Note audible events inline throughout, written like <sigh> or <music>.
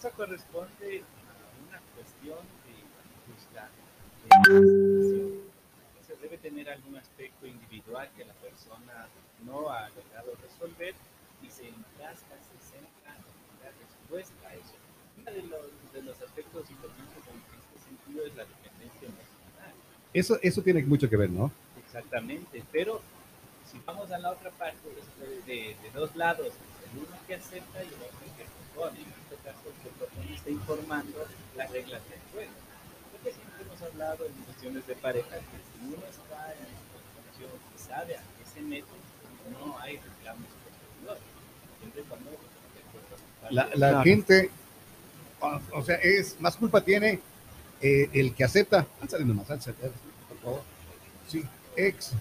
eso corresponde a una cuestión de justa de se debe tener algún aspecto individual que la persona no ha logrado resolver y se encasca, se centra en la respuesta a eso. Uno de los, de los aspectos importantes en este sentido es la dependencia emocional. Eso, eso tiene mucho que ver, ¿no? Exactamente, pero si vamos a la otra parte, de, de, dos lados, el uno que acepta y el otro que En este caso, el que propone está informando las reglas del juego. Porque siempre hemos hablado en cuestiones de pareja que si uno está en una situación que sabe a qué se mete, no hay reclamos posteriores. Siempre cuando la, la gente, o, sea, es más culpa tiene eh, el que acepta. Álzale nomás, álzale, por favor. Sí, ex.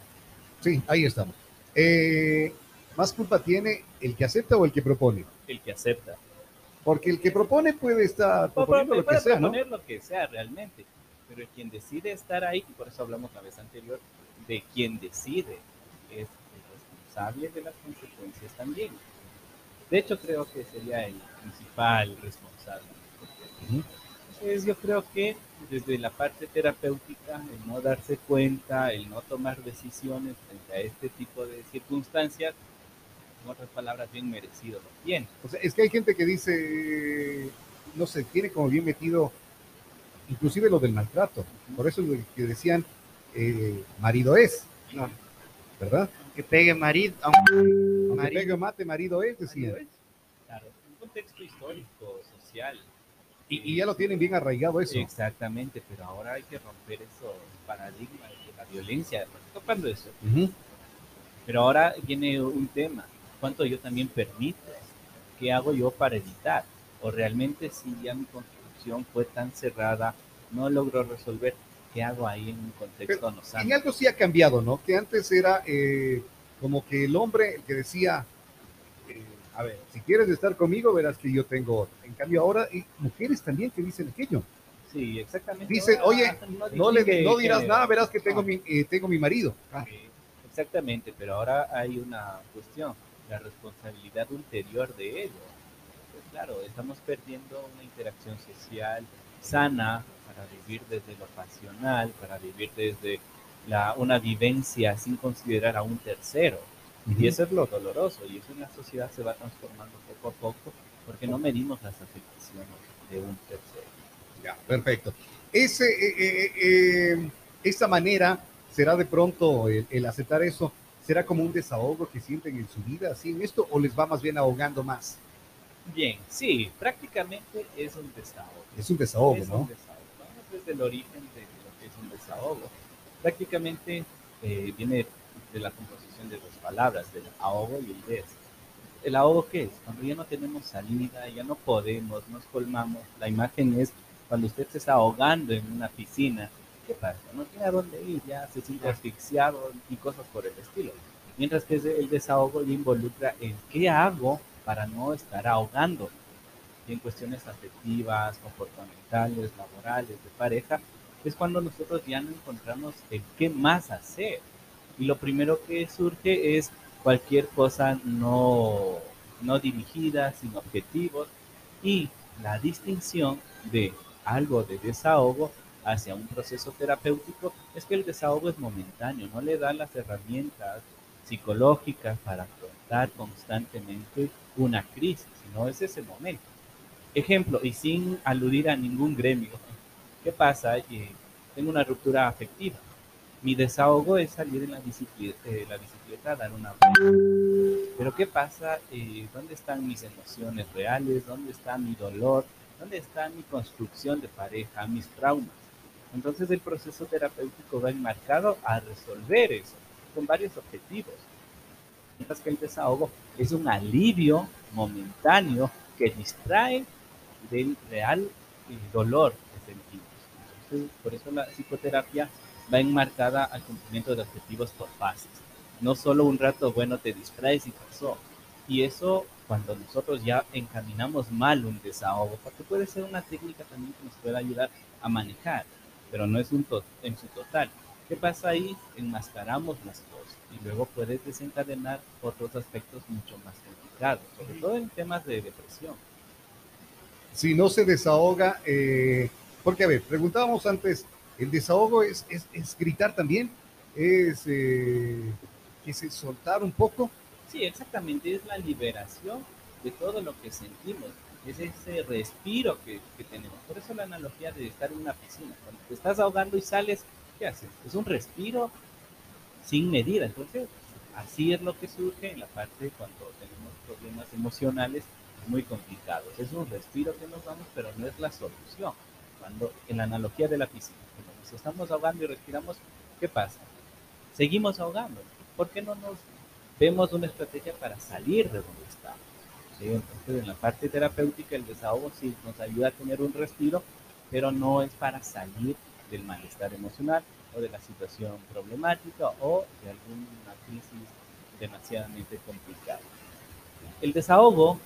Sí, ahí estamos. Eh, ¿Más culpa tiene el que acepta o el que propone? El que acepta. Porque el que propone puede estar proponiendo lo que sea, proponer lo que sea realmente, pero quien decide estar ahí, y por eso hablamos la vez anterior, de quien decide es el responsable de las consecuencias también. De hecho, creo que sería el principal responsable. Entonces, yo creo que desde la parte terapéutica, el no darse cuenta, el no tomar decisiones frente a este tipo de circunstancias, en otras palabras, bien merecido lo tiene. O sea, es que hay gente que dice, no sé, tiene como bien metido, inclusive lo del maltrato. Por eso lo que decían, eh, marido es. ¿Verdad? Que pegue marido. Aunque, pegue mate, marido es, decían. Claro, un contexto histórico, social, y, ya lo tienen bien arraigado eso. Exactamente, pero ahora hay que romper esos paradigmas de la violencia, tocando eso. Pero ahora viene un tema, ¿cuánto yo también permito? ¿Qué hago yo para evitar? O realmente si ya mi construcción fue tan cerrada, no logro resolver, ¿qué hago ahí en un contexto no sano? En algo sí ha cambiado, ¿no? Que antes era eh, como que el hombre el que decía, a ver, si quieres estar conmigo, verás que yo tengo. En cambio, ahora hay mujeres también que dicen aquello. Sí, exactamente. Dicen, oye, no, le, no dirás nada, verás que tengo, mi, eh, tengo mi marido. Ah. Exactamente, pero ahora hay una cuestión, la responsabilidad ulterior de ello. Pues claro, estamos perdiendo una interacción social sana para vivir desde lo pasional, para vivir desde la, una vivencia sin considerar a un tercero. Y eso es lo doloroso, y eso en la sociedad se va transformando poco a poco, porque no medimos las afectaciones de un tercero. Ya, perfecto. Ese, eh, eh, eh, esta manera será de pronto el, aceptar eso, será como un desahogo que sienten en su vida, así en esto, o les va más bien ahogando más. Bien, sí, prácticamente es un desahogo. Es un desahogo, es ¿no? Un desahogo. Vamos desde el origen de lo que es un desahogo. Prácticamente viene de la composición de dos palabras, del ahogo y el des. ¿El ahogo qué es? Cuando ya no tenemos salida, ya no podemos, nos colmamos. La imagen es cuando usted se está ahogando en una piscina. ¿Qué? No tiene a dónde ir, ya se siente asfixiado y cosas por el estilo. Mientras que el desahogo ya involucra el qué hago para no estar ahogando. En cuestiones afectivas, comportamentales, laborales, de pareja, es cuando nosotros ya no encontramos el qué más hacer y lo primero que surge es cualquier cosa no, no dirigida, sin objetivos y la distinción de algo de desahogo hacia un proceso terapéutico es que el desahogo es momentáneo, no le da las herramientas psicológicas para afrontar constantemente una crisis, sino es ese momento. Ejemplo, y sin aludir a ningún gremio, ¿qué pasa? Eh, tengo una ruptura afectiva mi desahogo es salir en la bicicleta, eh, la bicicleta dar una vuelta. Pero ¿qué pasa? Eh, ¿Dónde están mis emociones reales? ¿Dónde está mi dolor? ¿Dónde está mi construcción de pareja, mis traumas? Entonces el proceso terapéutico va enmarcado a resolver eso, con varios objetivos. Mientras que el desahogo es un alivio momentáneo que distrae del real eh, dolor que sentimos. Entonces, por eso la psicoterapia va enmarcada al cumplimiento de objetivos por fases. No solo un rato bueno te distraes y pasó. Y eso cuando nosotros ya encaminamos mal un desahogo, porque puede ser una técnica también que nos pueda ayudar a manejar, pero no es un en su total. ¿Qué pasa ahí? Enmascaramos las cosas y luego puede desencadenar otros aspectos mucho más complicados, sobre todo en temas de depresión. si no se desahoga, eh, porque a ver, preguntábamos antes, ¿el desahogo es, es, gritar también? ¿Es, eh, es soltar un poco? Sí, exactamente, es la liberación de todo lo que sentimos, es ese respiro que, que tenemos. Por eso la analogía de estar en una piscina, cuando te estás ahogando y sales, ¿qué haces? Es un respiro sin medida, entonces así es lo que surge en la parte cuando tenemos problemas emocionales muy complicados. Es un respiro que nos damos, pero no es la solución. Cuando en la analogía de la piscina, cuando nos estamos ahogando y respiramos, ¿qué pasa? Seguimos ahogando. ¿Por qué no nos vemos una estrategia para salir de donde estamos? Entonces, en la parte terapéutica, el desahogo sí nos ayuda a tener un respiro, pero no es para salir del malestar emocional o de la situación problemática o de alguna crisis demasiadamente complicada. El desahogo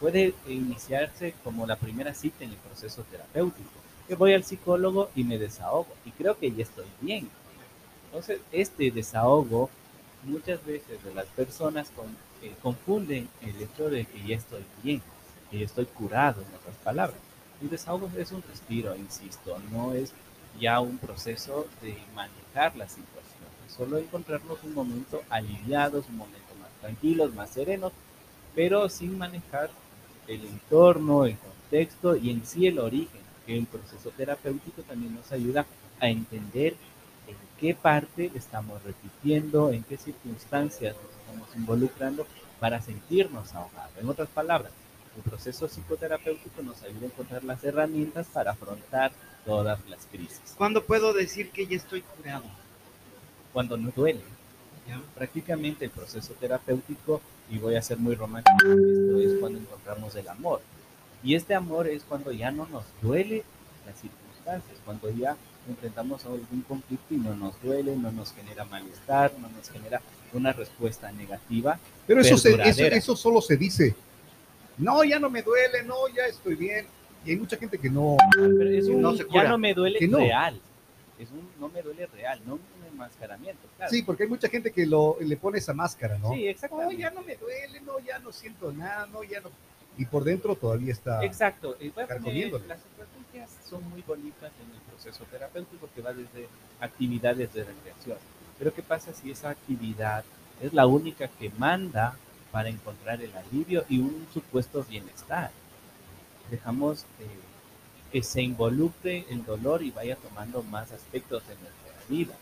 puede iniciarse como la primera cita en el proceso terapéutico. Que voy al psicólogo y me desahogo y creo que ya estoy bien. Entonces, este desahogo muchas veces de las personas confunden el hecho de que ya estoy bien, que ya estoy curado, en otras palabras. El desahogo es un respiro, insisto, no es ya un proceso de manejar la situación, solo encontrarnos un momento aliviados, un momento más tranquilos, más serenos, pero sin manejar el entorno, el contexto y en sí el origen, que el proceso terapéutico también nos ayuda a entender en qué parte estamos repitiendo, en qué circunstancias nos estamos involucrando para sentirnos ahogados. En otras palabras, el proceso psicoterapéutico nos ayuda a encontrar las herramientas para afrontar todas las crisis. ¿Cuándo puedo decir que ya estoy curado? Cuando no duele. Prácticamente el proceso terapéutico y voy a ser muy romántico, esto es cuando encontramos el amor. Y este amor es cuando ya no nos duele las circunstancias, cuando ya enfrentamos algún conflicto y no nos duele, no nos genera malestar, no nos genera una respuesta negativa. Pero eso, eso, solo se dice. No, ya no me duele, no, ya estoy bien. Y hay mucha gente que no, no se Ya no me duele real. Es un no me duele real, no enmascaramiento. Sí, porque hay mucha gente que lo, le pone esa máscara, ¿no? Sí, exacto. No, ya no me duele, no, ya no siento nada, no, ya no. Y por dentro todavía está. Exacto. Y las son muy bonitas en el proceso terapéutico que va desde actividades de recreación. Pero ¿qué pasa si esa actividad es la única que manda para encontrar el alivio y un supuesto bienestar? Dejamos eh, que se involucre el dolor y vaya tomando más aspectos de nuestra vida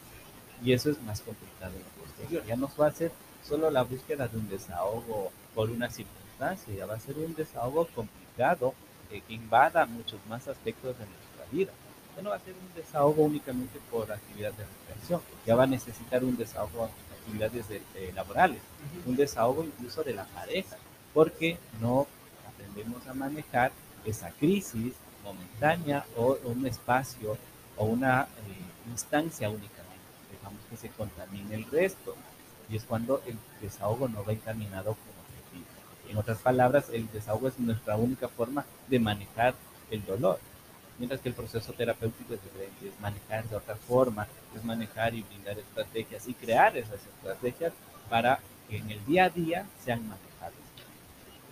y eso es más complicado en lo posterior. Ya no va a ser solo la búsqueda de un desahogo por una circunstancia, ya va a ser un desahogo complicado eh, que invada muchos más aspectos de nuestra vida. Ya no va a ser un desahogo únicamente por actividades de recreación, ya va a necesitar un desahogo actividades eh, laborales, un desahogo incluso de la pareja, porque no aprendemos a manejar esa crisis momentánea o un espacio o una eh, instancia única que se contamine el resto. Y es cuando el desahogo no va encaminado objetivo. En otras palabras, el desahogo es nuestra única forma de manejar el dolor. Mientras que el proceso terapéutico es diferente, es manejar de otra forma, es manejar y brindar estrategias y crear esas estrategias para que en el día a día sean manejadas.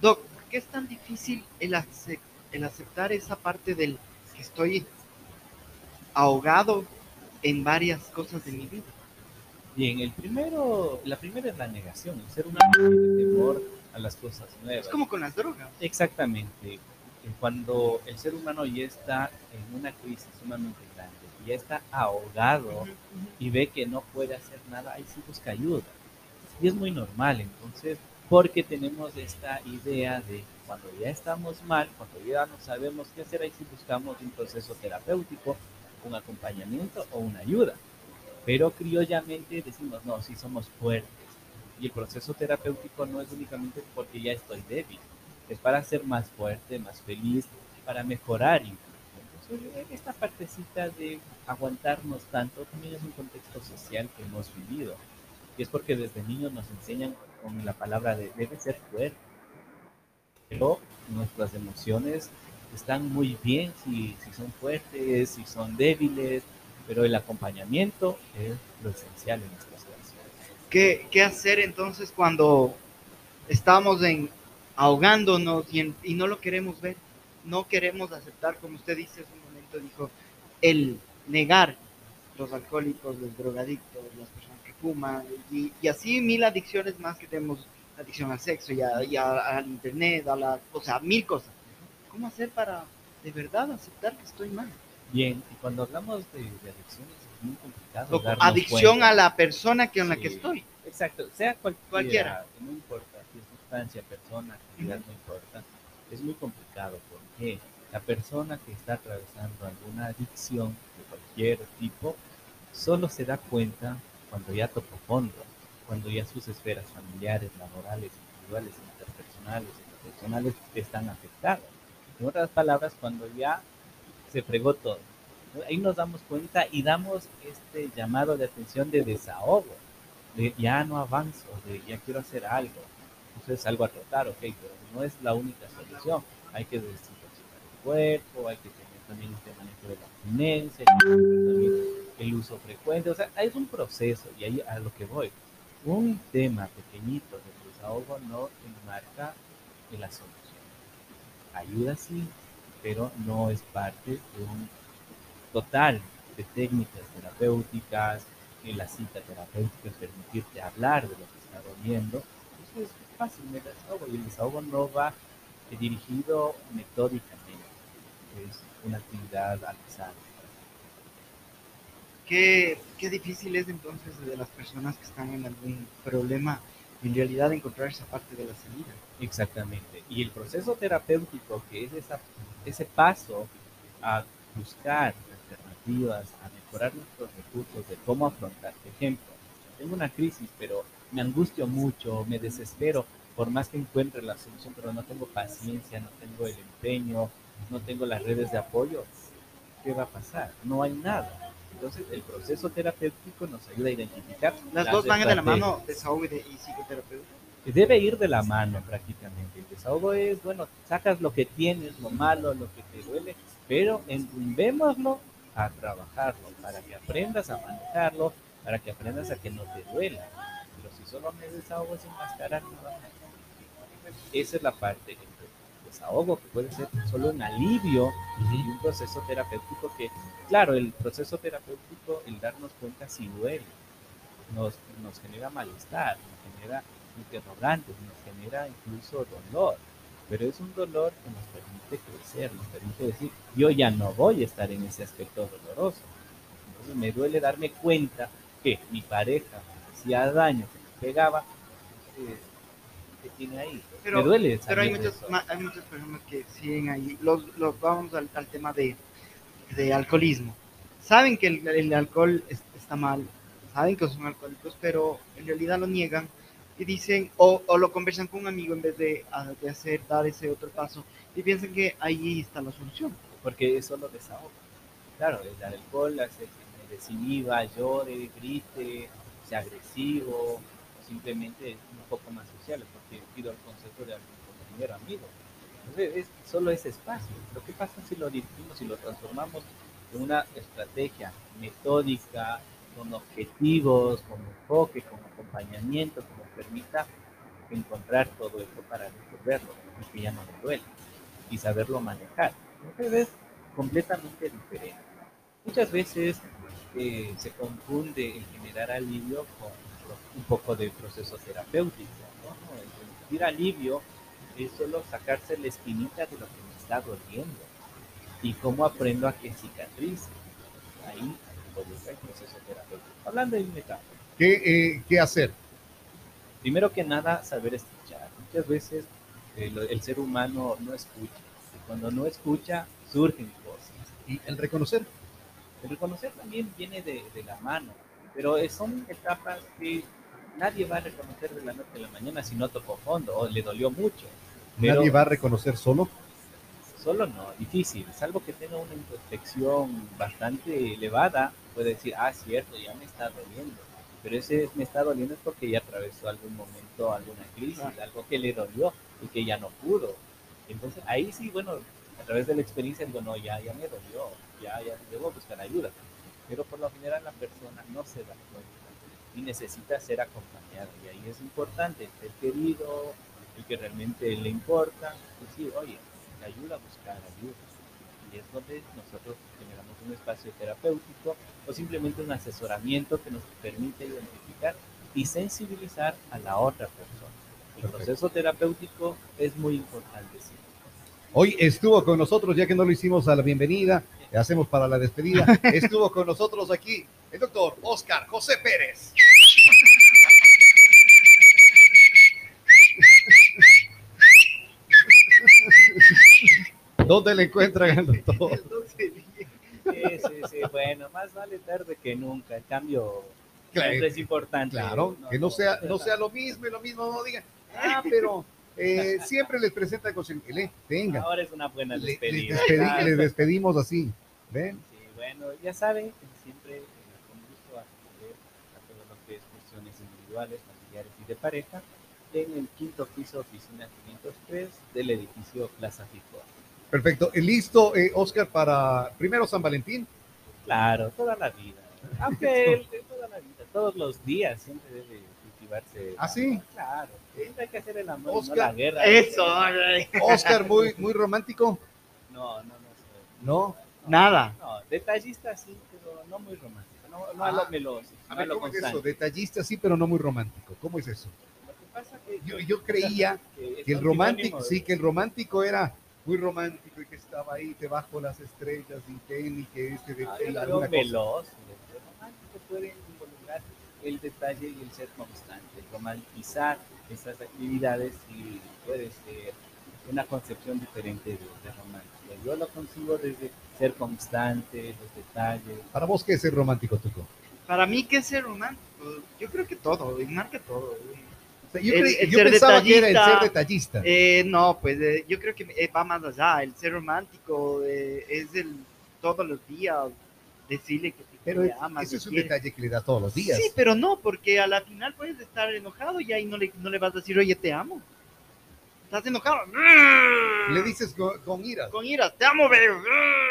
Doc, ¿por qué es tan difícil el, el aceptar esa parte del que estoy ahogado en varias cosas de mi vida? Bien, el primero, la primera es la negación, el ser humano tiene temor a las cosas nuevas. Es como con las drogas. Exactamente. Cuando el ser humano ya está en una crisis sumamente grande, ya está ahogado y ve que no puede hacer nada, ahí sí busca ayuda. Y es muy normal, entonces, porque tenemos esta idea de cuando ya estamos mal, cuando ya no sabemos qué hacer, ahí sí buscamos un proceso terapéutico, un acompañamiento o una ayuda. Pero criollamente decimos, no, sí somos fuertes. Y el proceso terapéutico no es únicamente porque ya estoy débil, es para ser más fuerte, más feliz, para mejorar. Entonces, esta partecita de aguantarnos tanto también es un contexto social que hemos vivido. Y es porque desde niños nos enseñan con la palabra de debe ser fuerte. Pero nuestras emociones están muy bien si, si son fuertes, si son débiles, pero el acompañamiento es lo esencial en esta situación. ¿Qué, ¿Qué, hacer entonces cuando estamos en ahogándonos y, no lo queremos ver. No queremos aceptar, como usted dice hace un momento, dijo, el negar los alcohólicos, los drogadictos, las personas que fuman y, así mil adicciones más que tenemos, adicción al sexo y, al internet, a la, o sea, mil cosas. ¿Cómo hacer para de verdad aceptar que estoy mal? Bien, y cuando hablamos de, adicciones es muy complicado. adicción a la persona que en la que estoy. Exacto, sea cualquiera, no importa si es sustancia, persona, actividad, no importa. Es muy complicado porque la persona que está atravesando alguna adicción de cualquier tipo solo se da cuenta cuando ya tocó fondo, cuando ya sus esferas familiares, laborales, individuales, interpersonales profesionales están afectadas. En otras palabras, cuando ya se fregó todo. Ahí nos damos cuenta y damos este llamado de atención de desahogo de ya no avanzo, de ya quiero hacer algo. Entonces algo a tratar, ok, pero no es la única solución. Hay que desintoxicar el cuerpo, hay que tener también este manejo de la abstinencia, el uso frecuente, o sea, es un proceso y ahí a lo que voy. Un tema pequeñito de desahogo no enmarca en la solución. Ayuda sí, pero no es parte de un total de técnicas terapéuticas, en la cita terapéutica es permitirte hablar de lo que está doliendo, eso es fácil, me desahogo y el desahogo no va dirigido metódicamente, es una actividad alzada. Qué, qué difícil es entonces de las personas que están en algún problema en realidad encontrar esa parte de la salida. Exactamente. Y el proceso terapéutico, que es esa, ese paso a buscar a mejorar nuestros recursos de cómo afrontar. Por ejemplo, tengo una crisis, pero me angustio mucho, me desespero, por más que encuentre la solución, pero no tengo paciencia, no tengo el empeño, no tengo las redes de apoyo, ¿qué va a pasar? No hay nada. Entonces, el proceso terapéutico nos ayuda a identificar. Las, dos van de la mano, desahogo y, psicoterapeuta. Debe ir de la mano prácticamente. El desahogo es, bueno, sacas lo que tienes, lo malo, lo que te duele, pero enrumbémoslo a trabajarlo, para que aprendas a manejarlo, para que aprendas a que no te duela. Pero si solo me desahogo sin enmascarar, nada Esa es la parte desahogo, que puede ser solo un alivio y un proceso terapéutico que, claro, el proceso terapéutico, el darnos cuenta si duele, nos, nos genera malestar, nos genera interrogantes, nos genera incluso dolor pero es un dolor que nos permite crecer, nos permite decir, yo ya no voy a estar en ese aspecto doloroso. Entonces me duele darme cuenta que mi pareja me hacía daño, que me pegaba, eh, que tiene ahí. Pero, me duele. Pero hay muchas, hay muchas personas que siguen ahí. Los, los vamos al, tema de, de, alcoholismo. Saben que el, el alcohol está mal, saben que son alcohólicos, pero en realidad lo niegan dicen, o, o, lo conversan con un amigo en vez de, de, hacer, dar ese otro paso, y piensan que ahí está la solución. Porque eso lo desahoga. Claro, el alcohol hace que me desinhiba, llore, grite, sea agresivo, simplemente un poco más social, porque pido el consejo de algún compañero amigo. Entonces, es solo ese espacio. Lo que pasa si lo dirigimos y lo transformamos en una estrategia metódica, con objetivos, con enfoque, con acompañamiento, que nos permita encontrar todo esto para resolverlo y que ya no me duele y saberlo manejar. Entonces es completamente diferente. Muchas veces eh, se confunde el generar alivio con un poco de proceso terapéutico. ¿no? El sentir alivio es solo sacarse la espinita de lo que me está doliendo y cómo aprendo a que cicatrice. Ahí el proceso terapéutico. Hablando de metáfora. ¿Qué, eh, ¿Qué hacer? Primero que nada, saber escuchar. Muchas veces el, el ser humano no escucha. Y cuando no escucha, surgen cosas. ¿Y el reconocer? El reconocer también viene de, de la mano, pero son etapas que nadie va a reconocer de la noche a la mañana si no tocó fondo o le dolió mucho. ¿Nadie va a reconocer solo? Solo no, difícil, salvo que tenga una introspección bastante elevada, puede decir, ah, cierto, ya me está doliendo. Pero ese me está doliendo es porque ya atravesó algún momento, alguna crisis, algo que le dolió y que ya no pudo. Entonces ahí sí, bueno, a través de la experiencia digo, no, ya, ya me dolió, ya, ya debo buscar ayuda. Pero por lo general la persona no se da cuenta y necesita ser acompañada. Y ahí es importante ser querido, el que realmente le importa, decir, oye, ayuda a buscar ayuda. Y es donde nosotros generamos un espacio terapéutico o simplemente un asesoramiento que nos permite identificar y sensibilizar a la otra persona. El proceso terapéutico es muy importante. Sí. Hoy estuvo con nosotros, ya que no lo hicimos a la bienvenida, hacemos para la despedida. <laughs> Estuvo con nosotros aquí el doctor Oscar José Pérez. ¿Dónde le encuentran doctor? <laughs> Sí, sí, sí, bueno, más vale tarde que nunca. El cambio es importante. Claro, que no sea, no sea lo mismo y lo mismo no digan, ah, pero eh, <laughs> siempre les presenta con le venga. Ahora es una buena despedida. Les, despedimos así, ¿ven? Sí, bueno, ya saben, siempre eh, con gusto acceder a todo lo que es cuestiones individuales, familiares y de pareja en el quinto piso, oficina 503 del edificio Plaza Fico. Perfecto. ¿Listo, eh, Oscar, para primero San Valentín? Claro, toda la vida. Aunque <laughs> toda la vida, todos los días siempre debe cultivarse. ¿Ah, sí? Claro, siempre hay que hacer el amor, Oscar, no la guerra. Eso. <laughs> Oscar, muy, muy romántico. No, no, no. ¿No? Nada. No, detallista sí, pero no muy romántico. No, no a lo meloso. A ver, ¿cómo es eso? Detallista sí, pero no muy romántico. ¿Cómo es eso? yo, yo creía <laughs> que, el romántico, sí, que el romántico era muy romántico y que estaba ahí debajo de las estrellas y que y que este de, ah, veloz. El romántico puede involucrar el detalle y el ser constante, romantizar esas actividades y puede ser una concepción diferente de, de romántico. Yo lo consigo desde ser constante, los detalles. ¿Para vos qué es ser romántico, Tuco? Para mí, ¿qué es ser romántico? Yo creo que todo, marca todo yo, pensaba que era el ser detallista. Eh, no, pues eh, yo creo que eh, va más allá. El ser romántico es el todos los días decirle que te pero Eso es un detalle que le da todos los días. Sí, pero no, porque a la final puedes estar enojado y ahí no le, no le vas a decir, oye, te amo. Estás enojado. Le dices con, con ira. Con ira, te amo, bebé.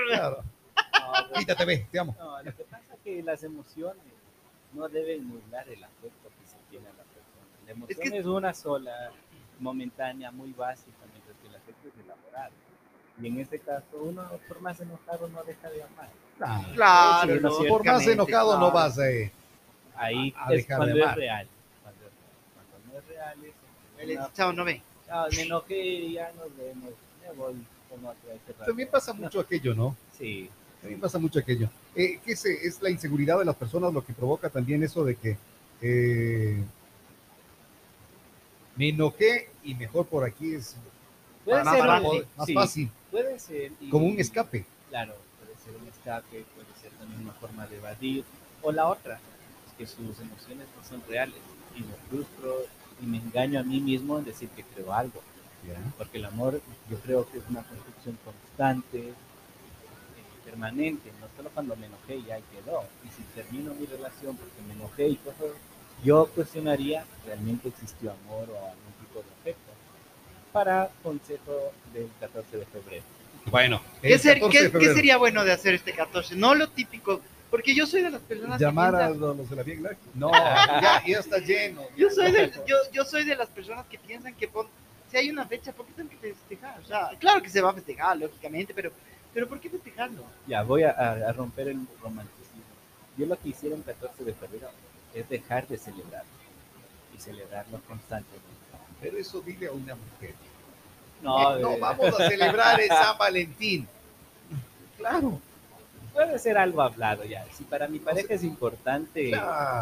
Claro. <laughs> Quítate, ve, te amo. No, lo que pasa es que las emociones no deben nublar el afecto la emoción es, una sola, momentánea, muy básica, mientras que el afecto es elaborado. Y en este caso, uno por más enojado no deja de amar. Claro, por más enojado no vas a, Ahí es cuando es real. Cuando, cuando, no es real es... chao, no ve. Chao, me enojé, ya nos vemos. Me voy con otra. También pasa mucho aquello, ¿no? Sí. También pasa mucho aquello. Eh, ¿qué es, es la inseguridad de las personas lo que provoca también eso de que eh, me enojé y mejor por aquí es puede más, ser más fácil. Puede ser. como un escape. Claro, puede ser un escape, puede ser también una forma de evadir. O la otra, es que sus emociones no son reales y me frustro y me engaño a mí mismo en decir que creo algo. Porque el amor yo creo que es una construcción constante, eh, permanente, no solo cuando me enojé y ya quedó. Y si termino mi relación porque me enojé y cosas yo cuestionaría, ¿realmente existió amor o algún tipo de afecto? Para consejo del 14 de febrero. Bueno, ¿Qué, sería bueno de hacer este 14? No lo típico, porque yo soy de las personas Llamar a los de la Vía No, ya, ya, está lleno. Yo, soy de, yo, yo, soy de las personas que piensan que si hay una fecha, ¿por qué tengo que festejar? O sea, claro que se va a festejar, lógicamente, pero, pero ¿por qué festejarlo? Ya, voy a, a romper el romanticismo. Yo lo que hicieron el 14 de febrero es dejar de celebrar y celebrarlo constantemente. Pero eso dile a una mujer. No, no vamos a celebrar el San Valentín. Claro. Puede ser algo hablado ya. Si para mi pareja es importante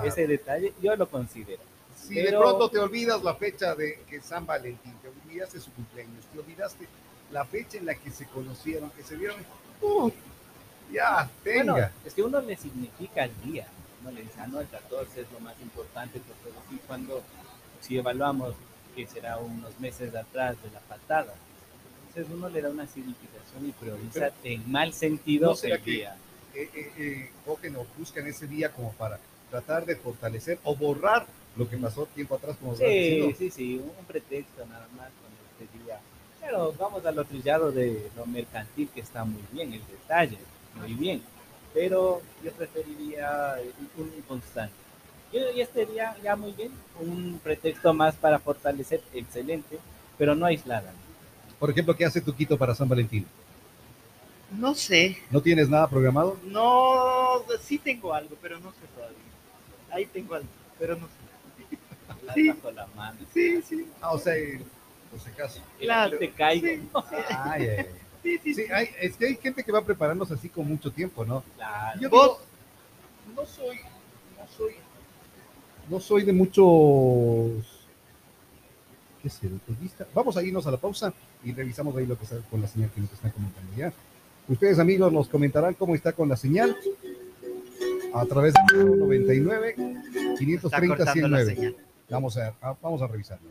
ese detalle, yo lo considero. Si de pronto te olvidas la fecha de que San Valentín, te olvidaste su cumpleaños, te olvidaste la fecha en la que se conocieron, que se vieron, uh, ya, venga. es que uno le significa el día no le dice, ah, no, el 14 es lo más importante, porque cuando, si evaluamos que será unos meses atrás de la patada, entonces uno le da una significación y prioriza en mal sentido ¿no el día. Eh, eh, eh, cogen o buscan ese día como para tratar de fortalecer o borrar lo que pasó tiempo atrás, como Sí, sí, sí, un pretexto nada más con este día. Pero vamos a lo trillado de lo mercantil, que está muy bien, el detalle, muy bien pero yo preferiría un constante. Y este día ya muy bien, un pretexto más para fortalecer, excelente, pero no aislada. Por ejemplo, ¿qué hace Tuquito para San Valentín? No sé. ¿No tienes nada programado? No, sí tengo algo, pero no sé todavía. Ahí tengo algo, pero no sé. La Sí. bajo la mano. Sí, sí. Ah, o sea, por si acaso. Claro. Te caigo. Sí, Ay, ay, ay. Sí, hay, es que hay gente que va preparándose así con mucho tiempo, ¿no? Claro. Yo digo, no soy, no soy, no soy de muchos, ¿qué sé? detallista. Vamos a irnos a la pausa y revisamos ahí lo que está con la señal que nos están comentando ya. Ustedes, amigos, nos comentarán cómo está con la señal a través del 99 Está 530 cortando la 109. señal. Vamos a, a- vamos a revisarlo.